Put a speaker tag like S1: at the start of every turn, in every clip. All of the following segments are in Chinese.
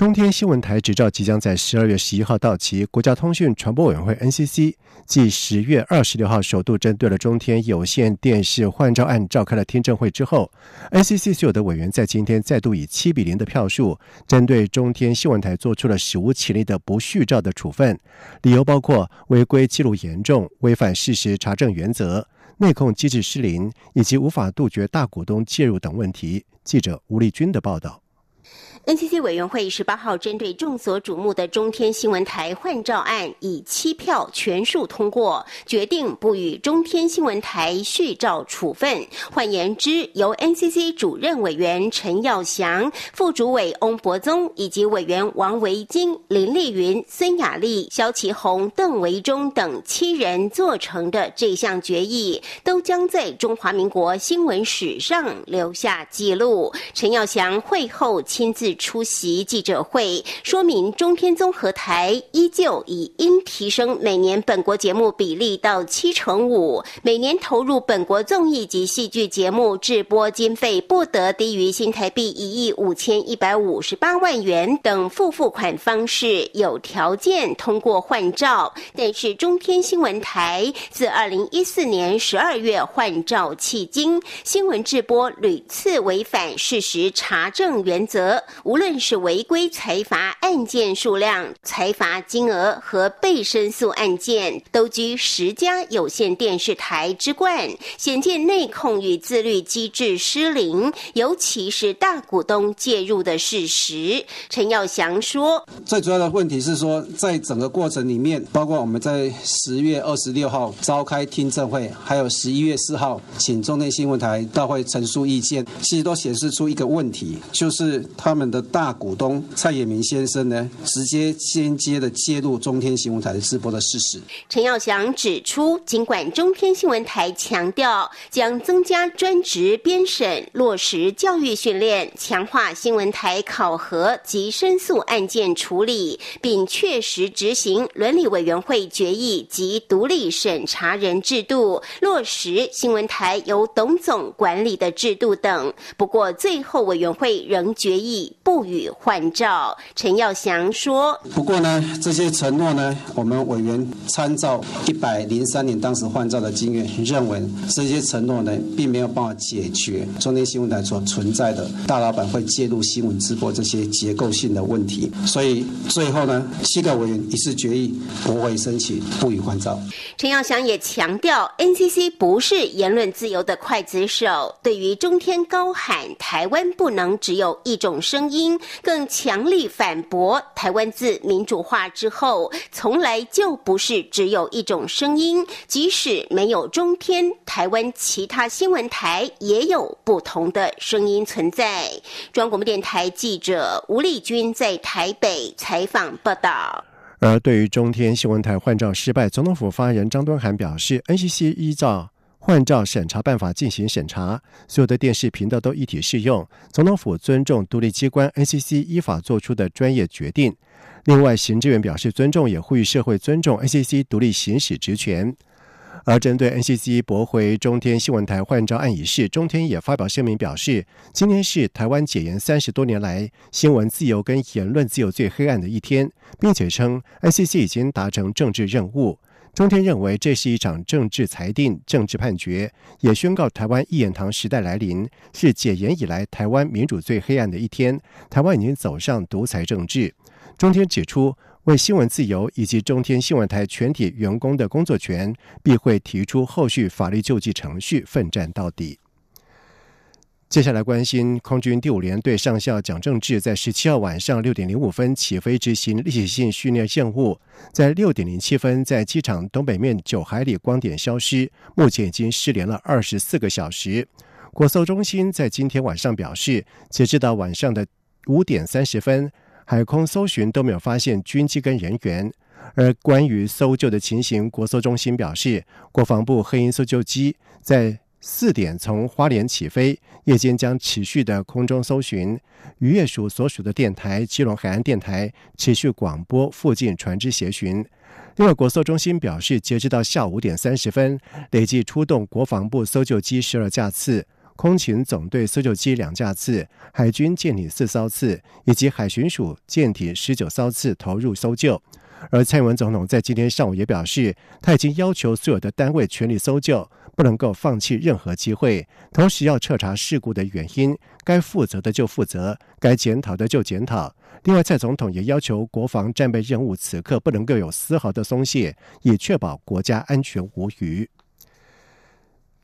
S1: 中天新闻台执照即将在十二月十一号到期，国家通讯传播委员会 NCC 继十月二十六号首度针对了中天有线电视换照案召开了听证会之后，NCC 所有的委员在今天再度以七比零的票数，针对中天新闻台做出了史无前例的不续照的处分，理由包括违规记录严重、违反事实查证原则、内控机制失灵以及无法杜绝大股东介入等问题。记者吴立军的报道。
S2: NCC 委员会十八号针对众所瞩目的中天新闻台换照案，以七票全数通过，决定不予中天新闻台续照处分。换言之，由 NCC 主任委员陈耀祥、副主委翁博宗以及委员王维金、林丽云、孙雅丽、肖其宏、邓维忠等七人做成的这项决议，都将在中华民国新闻史上留下记录。陈耀祥会后亲自。出席记者会，说明中天综合台依旧以应提升每年本国节目比例到七成五，每年投入本国综艺及戏剧节目制播经费不得低于新台币一亿五千一百五十八万元等付付款方式，有条件通过换照。但是中天新闻台自二零一四年十二月换照迄今，新闻制播屡次违反事实查证原则。无论是违规财阀案件数量、财阀金额和被申诉案件，都居十家有线电视台之冠，显见内控与自律机制失灵，尤其是大股东介入的事实。陈耀祥说：“
S3: 最主要的问题是说，在整个过程里面，包括我们在十月二十六号召开听证会，还有十一月四号请中天新闻台到会陈述意见，其实都显示出一个问题，就是他们。”的大股东蔡衍明先生呢，直接间接的介入中天新闻台的直播的事实。
S2: 陈耀祥指出，尽管中天新闻台强调将增加专职编审、落实教育训练、强化新闻台考核及申诉案件处理，并确实执行伦理委员会决议及独立审查人制度，落实新闻台由董总管理的制度等。不过，最后委员会仍决议。不予换照，陈耀祥说：“
S3: 不过呢，这些承诺呢，我们委员参照一百零三年当时换照的经验，认为这些承诺呢，并没有办法解决中天新闻台所存在的大老板会介入新闻直播这些结构性的问题。所以最后呢，七个委员一致决议不会申请不予换照。”
S2: 陈耀祥也强调，NCC 不是言论自由的刽子手，对于中天高喊台湾不能只有一种声。因更强力反驳，台湾自民主化之后，从来就不是只有一种声音。即使没有中天，台湾其他新闻台也有不同的声音存在。中央广播电台记者吴丽君在台北采访报道。
S1: 而对于中天新闻台换照失败，总统府发言人张敦涵表示，NCC 依照。换照审查办法进行审查，所有的电视频道都一体适用。总统府尊重独立机关 NCC 依法做出的专业决定。另外，行政院表示尊重，也呼吁社会尊重 NCC 独立行使职权。而针对 NCC 驳回中天新闻台换照案一事，中天也发表声明表示，今天是台湾解严三十多年来新闻自由跟言论自由最黑暗的一天，并且称 NCC 已经达成政治任务。中天认为这是一场政治裁定、政治判决，也宣告台湾一言堂时代来临，是解严以来台湾民主最黑暗的一天。台湾已经走上独裁政治。中天指出，为新闻自由以及中天新闻台全体员工的工作权，必会提出后续法律救济程序，奋战到底。接下来关心空军第五联队上校蒋正志在十七号晚上六点零五分起飞执行例行性训练任务，在六点零七分在机场东北面九海里光点消失，目前已经失联了二十四个小时。国搜中心在今天晚上表示，截至到晚上的五点三十分，海空搜寻都没有发现军机跟人员。而关于搜救的情形，国搜中心表示，国防部黑鹰搜救机在。四点从花莲起飞，夜间将持续的空中搜寻。渔业署所属的电台基隆海岸电台持续广播附近船只协寻。另外，国搜中心表示，截至到下午五点三十分，累计出动国防部搜救机十二架次、空勤总队搜救机两架次、海军舰艇四艘次，以及海巡署舰艇十九艘次投入搜救。而蔡英文总统在今天上午也表示，他已经要求所有的单位全力搜救，不能够放弃任何机会，同时要彻查事故的原因，该负责的就负责，该检讨的就检讨。另外，蔡总统也要求国防战备任务此刻不能够有丝毫的松懈，以确保国家安全无虞。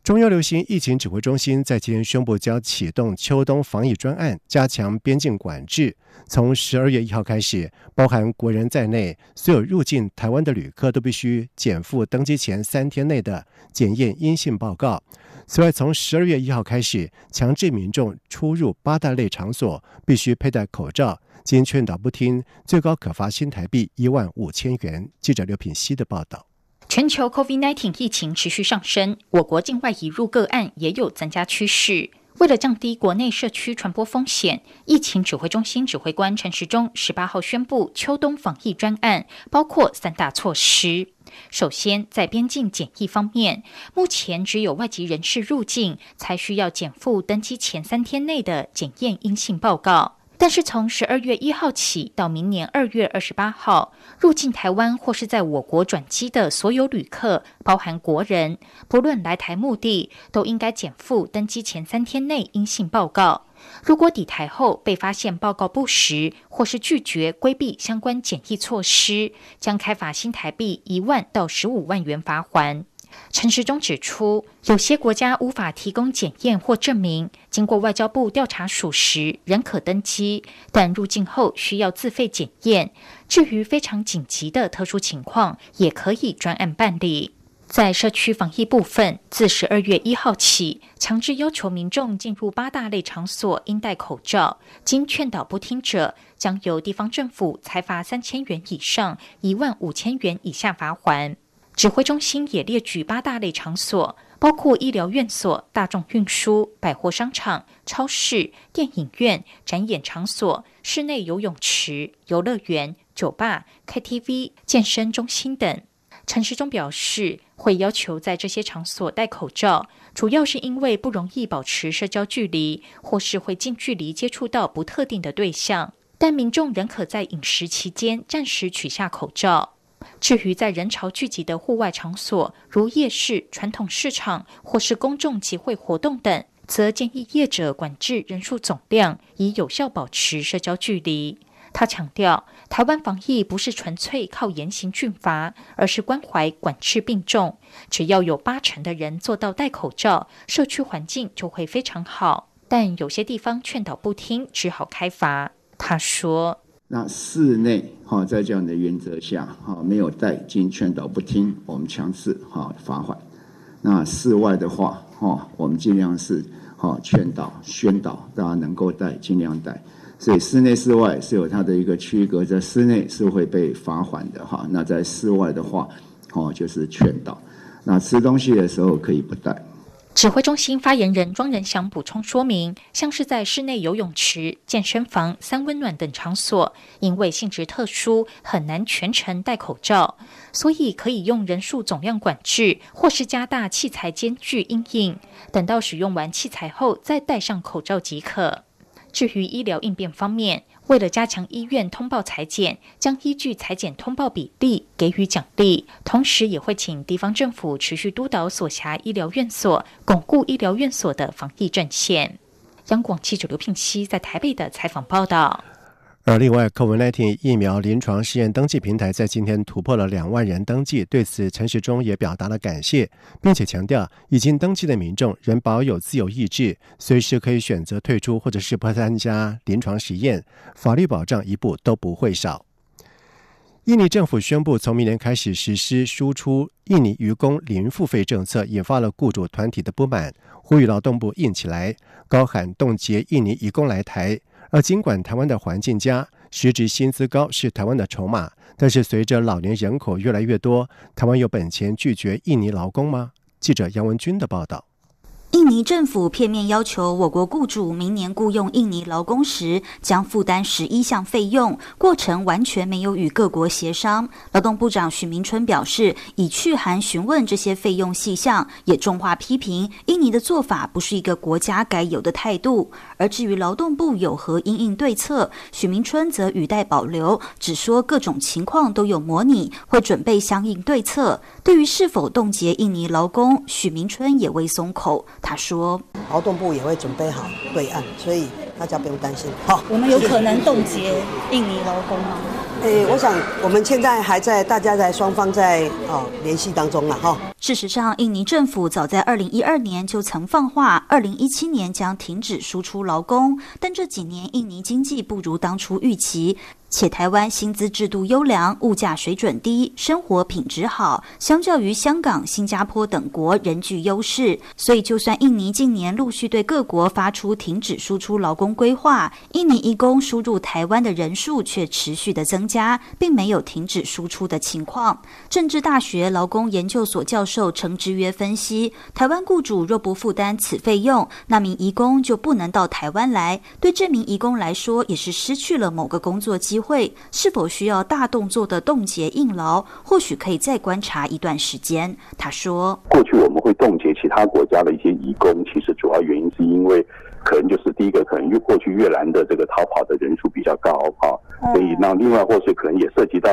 S1: 中央流行疫情指挥中心在今天宣布，将启动秋冬防疫专案，加强边境管制。从十二月一号开始，包含国人在内，所有入境台湾的旅客都必须减负登机前三天内的检验阴性报告。此外，从十二月一号开始，强制民众出入八大类场所必须佩戴口罩，经劝导不听，最高可罚新台币一万五千元。记者刘品希的报道。
S4: 全球 COVID-19 疫情持续上升，我国境外移入个案也有增加趋势。为了降低国内社区传播风险，疫情指挥中心指挥官陈时中十八号宣布，秋冬防疫专案包括三大措施。首先，在边境检疫方面，目前只有外籍人士入境才需要减负登机前三天内的检验阴性报告。但是从十二月一号起到明年二月二十八号，入境台湾或是在我国转机的所有旅客，包含国人，不论来台目的，都应该减负登机前三天内阴性报告。如果抵台后被发现报告不实，或是拒绝规避相关检疫措施，将开罚新台币一万到十五万元罚款。陈时中指出，有些国家无法提供检验或证明，经过外交部调查属实，仍可登机，但入境后需要自费检验。至于非常紧急的特殊情况，也可以专案办理。在社区防疫部分，自十二月一号起，强制要求民众进入八大类场所应戴口罩，经劝导不听者，将由地方政府裁罚三千元以上一万五千元以下罚款。指挥中心也列举八大类场所，包括医疗院所、大众运输、百货商场、超市、电影院、展演场所、室内游泳池、游乐园、酒吧、KTV、健身中心等。陈时中表示，会要求在这些场所戴口罩，主要是因为不容易保持社交距离，或是会近距离接触到不特定的对象。但民众仍可在饮食期间暂时取下口罩。至于在人潮聚集的户外场所，如夜市、传统市场或是公众集会活动等，则建议业者管制人数总量，以有效保持社交距离。他强调，台湾防疫不是纯粹靠严刑峻法，而是关怀管制并重。只要有八成的人做到戴口罩，社区环境就会非常好。但有些地方劝导不听，只好开罚。他说。
S5: 那室内哈，在这样的原则下哈，没有带经劝导不听，我们强制哈罚款。那室外的话哈，我们尽量是哈劝导宣导，大家能够带尽量带。所以室内室外是有它的一个区隔，在室内是会被罚款的哈。那在室外的话，哦就是劝导。那吃东西的时候可以不带。
S4: 指挥中心发言人庄仁祥补充说明，像是在室内游泳池、健身房、三温暖等场所，因为性质特殊，很难全程戴口罩，所以可以用人数总量管制，或是加大器材间距阴影，等到使用完器材后再戴上口罩即可。至于医疗应变方面，为了加强医院通报裁剪，将依据裁剪通报比例给予奖励，同时也会请地方政府持续督导所辖医疗院所，巩固医疗院所的防疫阵线。央广记者刘聘熙在台北的采访报道。
S1: 而另外，COVID-19 疫苗临床试验登记平台在今天突破了两万人登记，对此陈时中也表达了感谢，并且强调，已经登记的民众仍保有自由意志，随时可以选择退出或者是不参加临床实验，法律保障一步都不会少。印尼政府宣布，从明年开始实施输出印尼渔工零付费政策，引发了雇主团体的不满，呼吁劳动部硬起来，高喊冻结印尼渔工来台。而尽管台湾的环境佳，时值薪资高是台湾的筹码，但是随着老年人口越来越多，台湾有本钱拒绝印尼劳工吗？记者杨文军的报道。
S6: 印尼政府片面要求我国雇主明年雇佣印尼劳工时将负担十一项费用，过程完全没有与各国协商。劳动部长许明春表示，已去函询问这些费用细项，也重话批评印尼的做法不是一个国家该有的态度。而至于劳动部有何应应对策，许明春则语带保留，只说各种情况都有模拟，会准备相应对策。对于是否冻结印尼劳工，许明春也未松口。他说：“
S7: 劳动部也会准备好对岸，所以大家不用担心。好，
S6: 我们有可能冻结印尼劳工吗？
S7: 诶，我想我们现在还在大家在双方在哦联系当中了哈。
S6: 事实上，印尼政府早在二零一二年就曾放话，二零一七年将停止输出劳工，但这几年印尼经济不如当初预期。”且台湾薪资制度优良，物价水准低，生活品质好，相较于香港、新加坡等国仍具优势。所以，就算印尼近年陆续对各国发出停止输出劳工规划，印尼移工输入台湾的人数却持续的增加，并没有停止输出的情况。政治大学劳工研究所教授程之约分析，台湾雇主若不负担此费用，那名移工就不能到台湾来，对这名移工来说，也是失去了某个工作机。机会是否需要大动作的冻结硬劳？或许可以再观察一段时间。他说：“
S8: 过去我们会冻结其他国家的一些移工，其实主要原因是因为可能就是第一个，可能越过去越南的这个逃跑的人数比较高啊，所以那另外或是可能也涉及到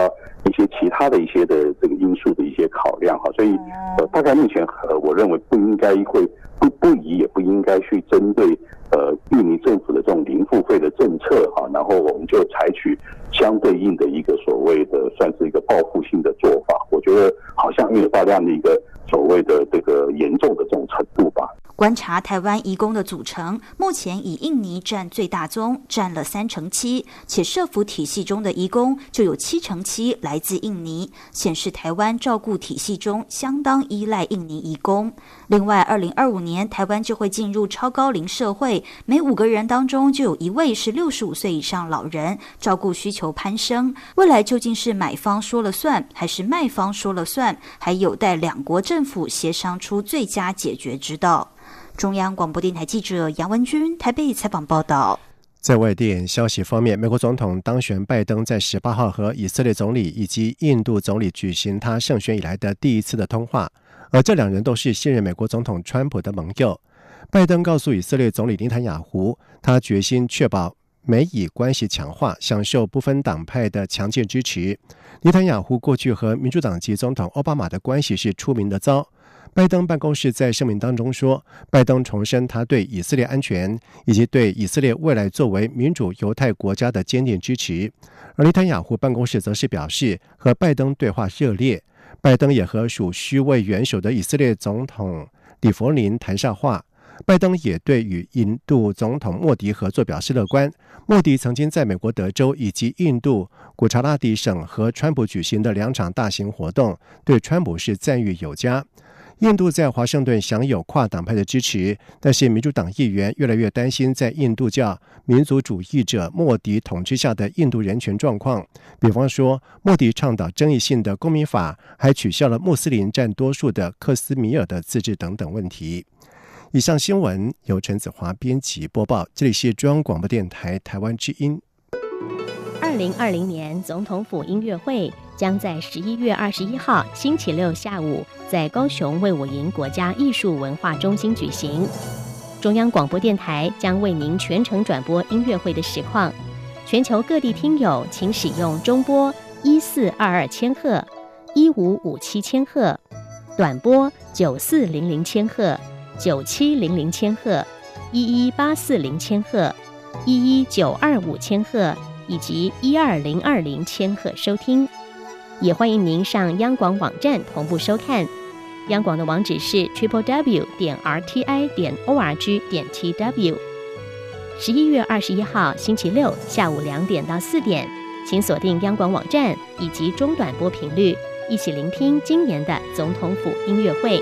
S8: 一些其他的一些的这个因素的一些考量哈，所以呃，大概目前呃，我认为不应该会不不宜也不应该去针对。”呃，印尼政府的这种零付费的政策哈，然后我们就采取相对应的一个所谓的算是一个报复性的做法，我觉得好像没有到这样的一个所谓的这个严重的这种程度吧。
S6: 观察台湾移工的组成，目前以印尼占最大宗，占了三成七，且社福体系中的移工就有七成七来自印尼，显示台湾照顾体系中相当依赖印尼移工。另外，二零二五年台湾就会进入超高龄社会，每五个人当中就有一位是六十五岁以上老人，照顾需求攀升。未来究竟是买方说了算，还是卖方说了算，还有待两国政府协商出最佳解决之道。中央广播电台记者杨文君台北采访报道。
S1: 在外电消息方面，美国总统当选拜登在十八号和以色列总理以及印度总理举行他胜选以来的第一次的通话，而这两人都是现任美国总统川普的盟友。拜登告诉以色列总理林坦雅胡，他决心确保美以关系强化，享受不分党派的强劲支持。林坦雅胡过去和民主党籍总统奥巴马的关系是出名的糟。拜登办公室在声明当中说，拜登重申他对以色列安全以及对以色列未来作为民主犹太国家的坚定支持。而内塔雅胡办公室则是表示，和拜登对话热烈。拜登也和属虚位元首的以色列总统里弗林谈上话。拜登也对与印度总统莫迪合作表示乐观。莫迪曾经在美国德州以及印度古查拉蒂省和川普举行的两场大型活动，对川普是赞誉有加。印度在华盛顿享有跨党派的支持，但是民主党议员越来越担心在印度教民族主义者莫迪统治下的印度人权状况。比方说，莫迪倡导争议性的公民法，还取消了穆斯林占多数的克斯米尔的自治等等问题。以上新闻由陈子华编辑播报，这里是中央广播电台台湾之音。
S9: 二零二零年总统府音乐会将在十一月二十一号星期六下午在高雄卫武营国家艺术文化中心举行。中央广播电台将为您全程转播音乐会的实况。全球各地听友请使用中波一四二二千赫、一五五七千赫、短波九四零零千赫、九七零零千赫、一一八四零千赫、一一九二五千赫。以及一二零二零千赫收听，也欢迎您上央广网站同步收看。央广的网址是 triple w 点 r t i 点 o r g 点 t w。十一月二十一号星期六下午两点到四点，请锁定央广网站以及中短波频率，一起聆听今年的总统府音乐会。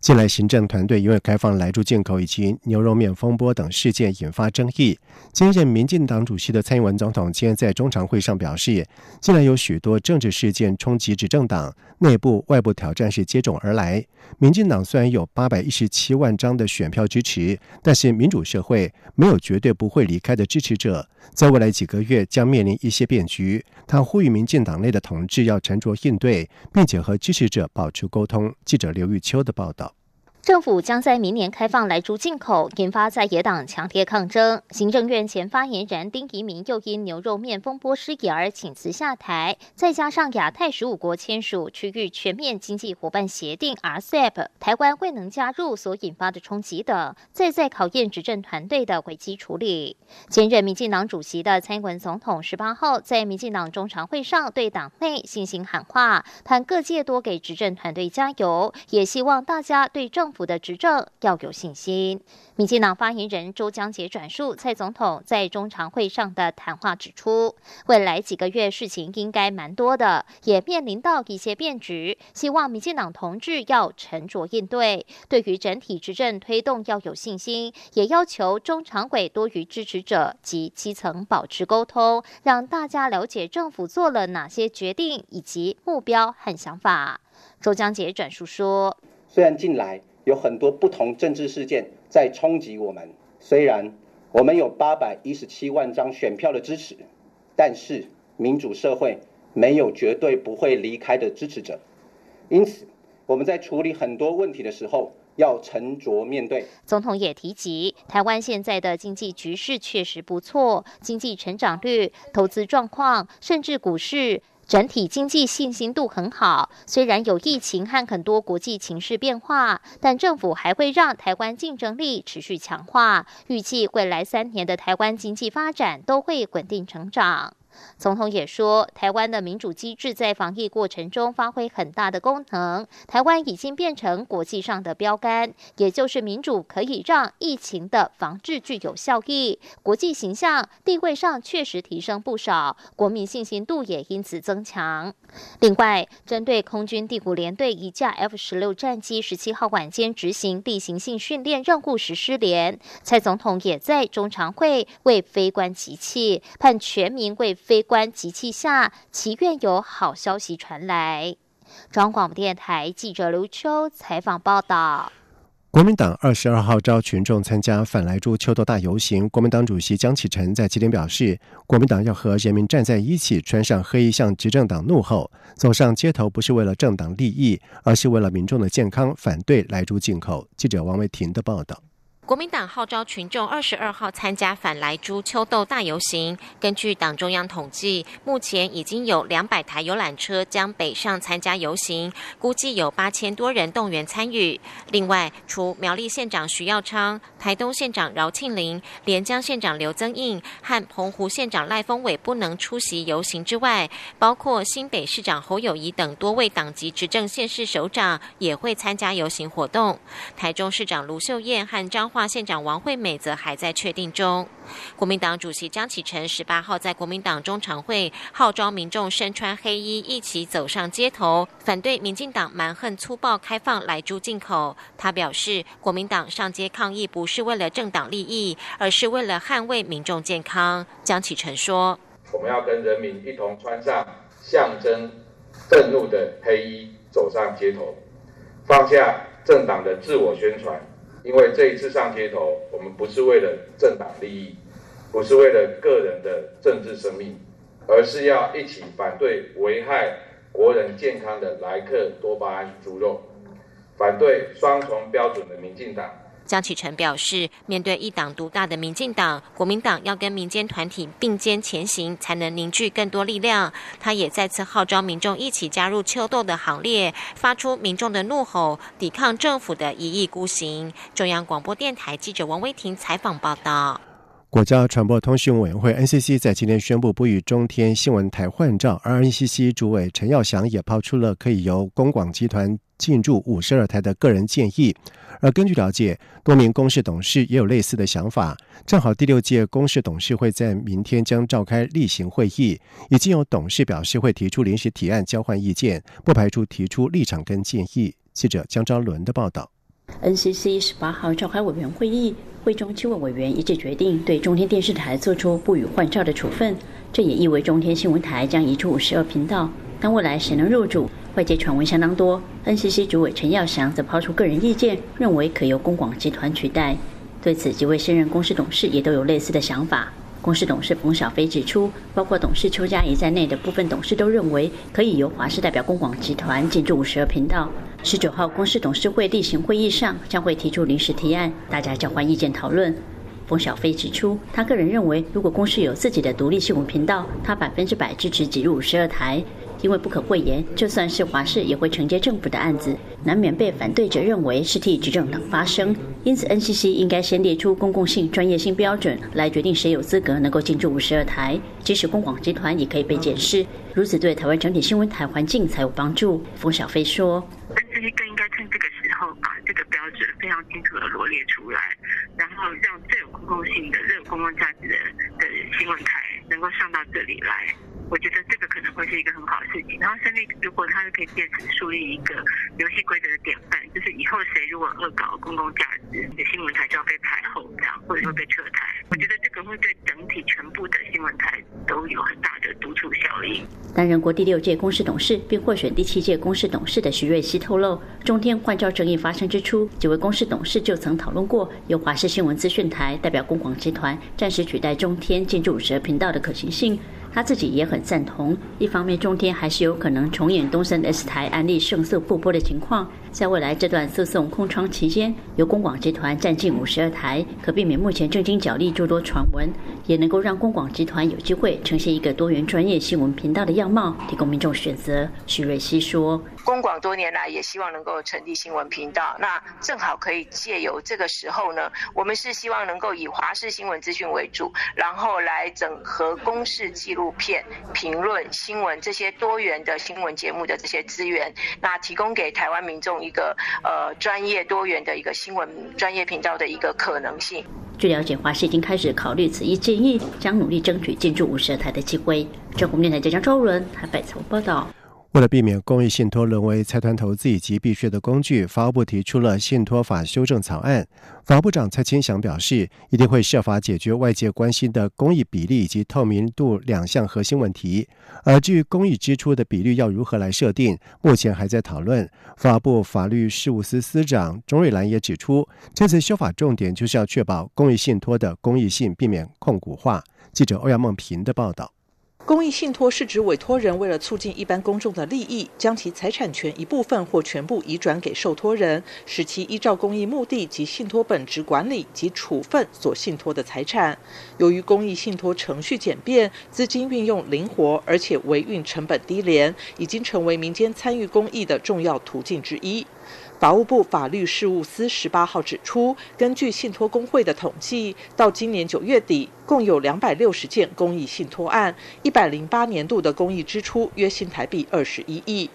S1: 近来，行政团队因为开放来猪进口以及牛肉面风波等事件引发争议。兼任民进党主席的蔡英文总统今天在中常会上表示，近来有许多政治事件冲击执政党，内部外部挑战是接踵而来。民进党虽然有八百一十七万张的选票支持，但是民主社会没有绝对不会离开的支持者，在未来几个月将面临一些变局。他呼吁民进党内的同志要沉着应对，并且和支持者保持沟通。记者刘玉秋的报道。
S10: 政府将在明年开放来猪进口，引发在野党强烈抗争。行政院前发言人丁仪明又因牛肉面风波失言而请辞下台。再加上亚太十五国签署区域全面经济伙伴协定 （RCEP），台湾未能加入所引发的冲击等，再在考验执政团队的危机处理。兼任民进党主席的蔡英文总统十八号在民进党中常会上对党内信心喊话，盼各界多给执政团队加油，也希望大家对政政。府的执政要有信心。民进党发言人周江杰转述蔡总统在中常会上的谈话，指出未来几个月事情应该蛮多的，也面临到一些变局，希望民进党同志要沉着应对。对于整体执政推动要有信心，也要求中常委多与支持者及基层保持沟通，让大家了解政府做了哪些决定以及目标和想法。周江杰转述说：“
S11: 虽然近来。”有很多不同政治事件在冲击我们。虽然我们有八百一十七万张选票的支持，但是民主社会没有绝对不会离开的支持者。因此，我们在处理很多问题的时候要沉着面对。
S10: 总统也提及，台湾现在的经济局势确实不错，经济成长率、投资状况，甚至股市。整体经济信心度很好，虽然有疫情和很多国际情势变化，但政府还会让台湾竞争力持续强化。预计未来三年的台湾经济发展都会稳定成长。总统也说，台湾的民主机制在防疫过程中发挥很大的功能。台湾已经变成国际上的标杆，也就是民主可以让疫情的防治具有效益，国际形象地位上确实提升不少，国民信心度也因此增强。另外，针对空军第五联队一架 F 十六战机十七号晚间执行例行性训练任务时失联，蔡总统也在中常会为非官集气，盼全民为。非官即气下，祈愿有好消息传来。中央广播电台记者刘秋采访报道。
S1: 国民党二十二号召群众参加反莱猪秋斗大游行。国民党主席江启臣在今天表示，国民党要和人民站在一起，穿上黑衣向执政党怒吼，走上街头不是为了政党利益，而是为了民众的健康，反对莱猪进口。记者王维婷的报道。
S10: 国民党号召群众二十二号参加反莱猪秋斗大游行。根据党中央统计，目前已经有两百台游览车将北上参加游行，估计有八千多人动员参与。另外，除苗栗县长徐耀昌、台东县长饶庆林、连江县长刘增印和澎湖县长赖峰伟不能出席游行之外，包括新北市长侯友谊等多位党籍执政县市首长也会参加游行活动。台中市长卢秀燕和张。县长王惠美则还在确定中。国民党主席江启臣十八号在国民党中常会号召民众身穿黑衣一起走上街头，反对民进党蛮横粗暴开放来猪进口。他表示，国民党上街抗议不是为了政党利益，而是为了捍卫民众健康。江启臣说：“
S12: 我们要跟人民一同穿上象征愤怒的黑衣，走上街头，放下政党的自我宣传。”因为这一次上街头，我们不是为了政党利益，不是为了个人的政治生命，而是要一起反对危害国人健康的莱克多巴胺猪肉，反对双重标准的民进党。
S10: 江启臣表示，面对一党独大的民进党，国民党要跟民间团体并肩前行，才能凝聚更多力量。他也再次号召民众一起加入秋斗的行列，发出民众的怒吼，抵抗政府的一意孤行。中央广播电台记者王威婷采访报道。
S1: 国家传播通讯委员会 NCC 在今天宣布不与中天新闻台换照，而 NCC 主委陈耀祥也抛出了可以由公广集团进驻五十二台的个人建议。而根据了解，多名公司董事也有类似的想法。正好第六届公司董事会在明天将召开例行会议，已经有董事表示会提出临时提案交换意见，不排除提出立场跟建议。记者江昭伦的报道。
S13: NCC 十八号召开委员会议，会中七位委员一致决定对中天电视台做出不予换照的处分。这也意味中天新闻台将移出五十二频道。但未来谁能入主，外界传闻相当多。NCC 主委陈耀祥则抛出个人意见，认为可由公广集团取代。对此，几位现任公司董事也都有类似的想法。公司董事冯小飞指出，包括董事邱家怡在内的部分董事都认为，可以由华视代表公广集团进驻五十二频道。十九号公司董事会例行会议上，将会提出临时提案，大家交换意见讨论。冯小飞指出，他个人认为，如果公司有自己的独立新闻频道，他百分之百支持挤入五十二台。因为不可讳言，就算是华视也会承接政府的案子，难免被反对者认为是替执政党发声。因此，NCC 应该先列出公共性、专业性标准，来决定谁有资格能够进驻五十二台。即使公广集团也可以被检视，如此对台湾整体新闻台环境才有帮助。冯小飞说
S14: 就是更应该趁这个时候把这个标准非常清楚的罗列出来，然后让最有公共性的、最有公共价值的的新闻台能够上到这里来。”我觉得这个可能会是一个很好的事情。然后，胜利如果他是可以借此树立一个游戏规则的典范，就是以后谁如果恶搞公共价值，你的新闻台就要被排后，或者会被撤台。我觉得这个会对整体全部的新闻台都有很大的督促效应。
S13: 担任过第六届公司董事并获选第七届公司董事的徐瑞希透露，中天换照争议发生之初，几位公司董事就曾讨论过由华视新闻资讯台代表公广集团暂时取代中天进驻十二频道的可行性。他自己也很赞同。一方面，中天还是有可能重演东森 S 台案例胜诉复播的情况。在未来这段诉讼空窗期间，由公广集团占尽五十二台，可避免目前正经角力诸多传闻，也能够让公广集团有机会呈现一个多元专业新闻频道的样貌，提供民众选择。徐瑞希说。
S14: 公广多年来也希望能够成立新闻频道，那正好可以借由这个时候呢，我们是希望能够以华视新闻资讯为主，然后来整合公视纪录片、评论、新闻这些多元的新闻节目的这些资源，那提供给台湾民众一个呃专业多元的一个新闻专业频道的一个可能性。
S13: 据了解，华视已经开始考虑此一建议，将努力争取进驻五十台的机会。中国电台记者周伦台北采访报道。
S1: 为了避免公益信托沦为财团投资以及避税的工具，法务部提出了信托法修正草案。法部长蔡清祥表示，一定会设法解决外界关心的公益比例以及透明度两项核心问题。而至于公益支出的比率要如何来设定，目前还在讨论。法部法律事务司司长钟瑞兰也指出，这次修法重点就是要确保公益信托的公益性，避免控股化。记者欧阳梦平的报道。
S15: 公益信托是指委托人为了促进一般公众的利益，将其财产权一部分或全部移转给受托人，使其依照公益目的及信托本质管理及处分所信托的财产。由于公益信托程序简便、资金运用灵活，而且维运成本低廉，已经成为民间参与公益的重要途径之一。法务部法律事务司十八号指出，根据信托工会的统计，到今年九月底，共有两百六十件公益信托案，一百零八年度的公益支出约新台币二十一亿。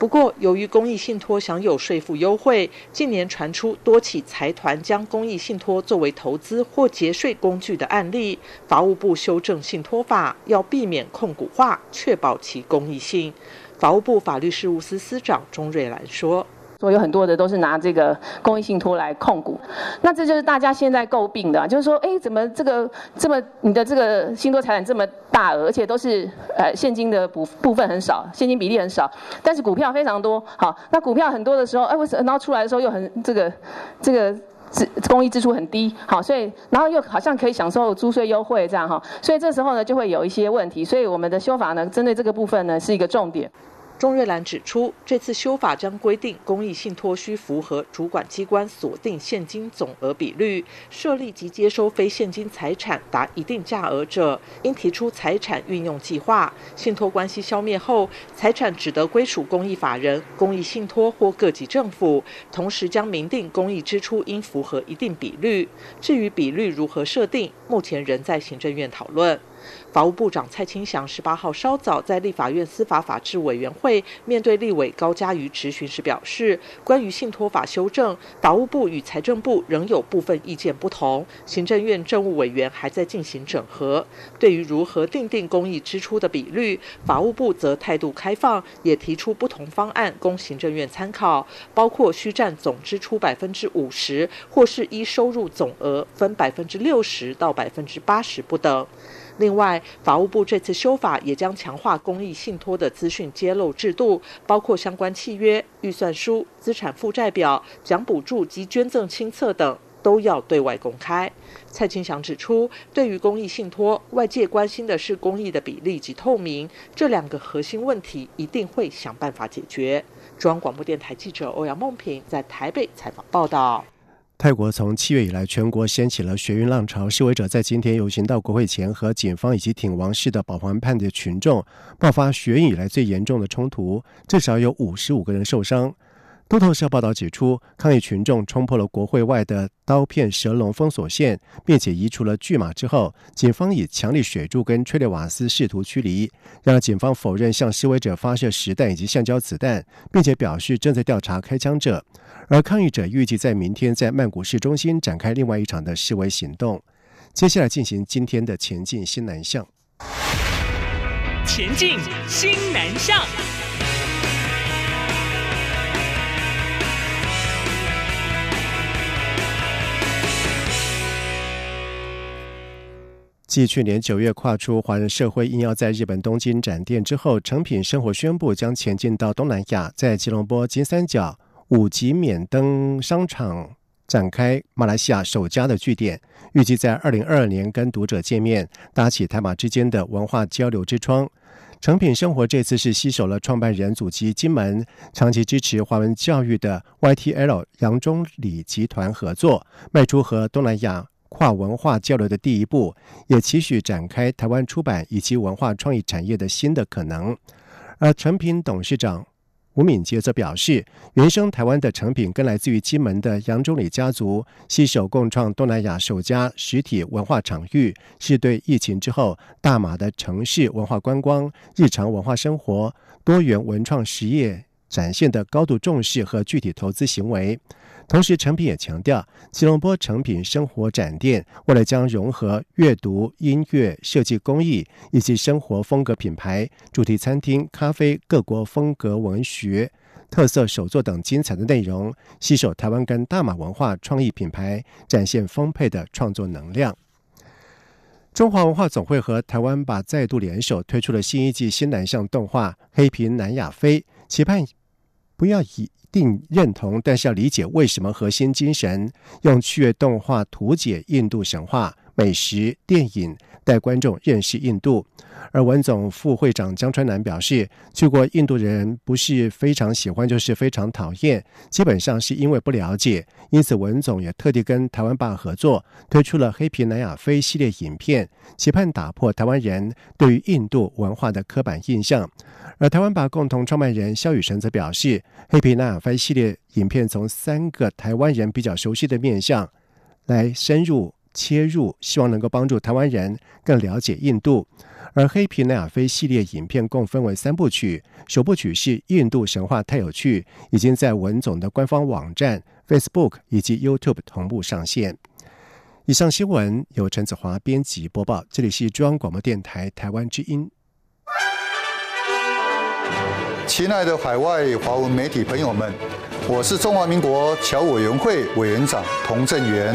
S15: 不过，由于公益信托享有税负优惠，近年传出多起财团将公益信托作为投资或节税工具的案例。法务部修正信托法，要避免控股化，确保其公益性。法务部法律事务司司长钟瑞兰说。
S16: 所以有很多的都是拿这个公益信托来控股，那这就是大家现在诟病的，就是说，哎，怎么这个这么你的这个信托财产这么大额，而且都是呃现金的部部分很少，现金比例很少，但是股票非常多。好，那股票很多的时候，哎，为什么然后出来的时候又很这个这个支公益支出很低？好，所以然后又好像可以享受租税优惠这样哈，所以这时候呢就会有一些问题，所以我们的修法呢针对这个部分呢是一个重点。
S15: 钟瑞兰指出，这次修法将规定公益信托需符合主管机关锁定现金总额比率，设立及接收非现金财产达一定价额者，应提出财产运用计划。信托关系消灭后，财产只得归属公益法人、公益信托或各级政府。同时，将明定公益支出应符合一定比率。至于比率如何设定，目前仍在行政院讨论。法务部长蔡清祥十八号稍早在立法院司法法制委员会面对立委高嘉瑜质询时表示，关于信托法修正，法务部与财政部仍有部分意见不同，行政院政务委员还在进行整合。对于如何定定公益支出的比率，法务部则态度开放，也提出不同方案供行政院参考，包括需占总支出百分之五十，或是依收入总额分百分之六十到百分之八十不等。另外，法务部这次修法也将强化公益信托的资讯揭露制度，包括相关契约、预算书、资产负债表、奖补助及捐赠清册等，都要对外公开。蔡清祥指出，对于公益信托，外界关心的是公益的比例及透明，这两个核心问题一定会想办法解决。中央广播电台记者欧阳梦平在台北采访报道。
S1: 泰国从七月以来，全国掀起了学运浪潮。示威者在今天游行到国会前，和警方以及挺王室的保皇派的群众爆发学运以来最严重的冲突，至少有五十五个人受伤。路透社报道指出，抗议群众冲破了国会外的刀片蛇龙封锁线，并且移除了巨马之后，警方以强力水柱跟催泪瓦斯试图驱离。然而，警方否认向示威者发射实弹以及橡胶子弹，并且表示正在调查开枪者。而抗议者预计在明天在曼谷市中心展开另外一场的示威行动。接下来进行今天的前进新南向。
S17: 前进新南向。
S1: 继去年九月跨出华人社会应邀在日本东京展店之后，成品生活宣布将前进到东南亚，在吉隆坡金三角五级免登商场展开马来西亚首家的据点，预计在二零二二年跟读者见面，搭起台马之间的文化交流之窗。成品生活这次是携手了创办人祖籍金门、长期支持华文教育的 YTL 杨中礼集团合作，迈出和东南亚。跨文化交流的第一步，也期许展开台湾出版以及文化创意产业的新的可能。而成品董事长吴敏杰则表示，原生台湾的成品跟来自于金门的杨忠礼家族携手共创东南亚首家实体文化场域，是对疫情之后大马的城市文化观光、日常文化生活、多元文创实业展现的高度重视和具体投资行为。同时，成品也强调，吉隆坡成品生活展店未来将融合阅读、音乐、设计、工艺以及生活风格品牌、主题餐厅、咖啡、各国风格文学、特色手作等精彩的内容，携手台湾跟大马文化创意品牌，展现丰沛的创作能量。中华文化总会和台湾把再度联手推出了新一季新南向动画《黑皮南亚飞》，期盼不要以。定认同，但是要理解为什么核心精神用趣味动画图解印度神话、美食、电影，带观众认识印度。而文总副会长江川南表示，去过印度人不是非常喜欢，就是非常讨厌，基本上是因为不了解。因此，文总也特地跟台湾爸合作，推出了《黑皮南亚飞》系列影片，期盼打破台湾人对于印度文化的刻板印象。而台湾爸共同创办人肖雨辰则表示，《黑皮南亚飞》系列影片从三个台湾人比较熟悉的面向来深入切入，希望能够帮助台湾人更了解印度。而《黑皮奈亚飞》系列影片共分为三部曲，首部曲是《印度神话太有趣》，已经在文总的官方网站、Facebook 以及 YouTube 同步上线。以上新闻由陈子华编辑播报，这里是中央广播电台台湾之音。
S18: 亲爱的海外华文媒体朋友们，我是中华民国侨委员会委员长童振源。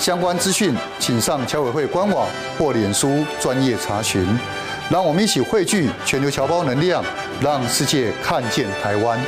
S18: 相关资讯请上侨委会官网或脸书专业查询。让我们一起汇聚全球侨胞能量，让世界看见台湾。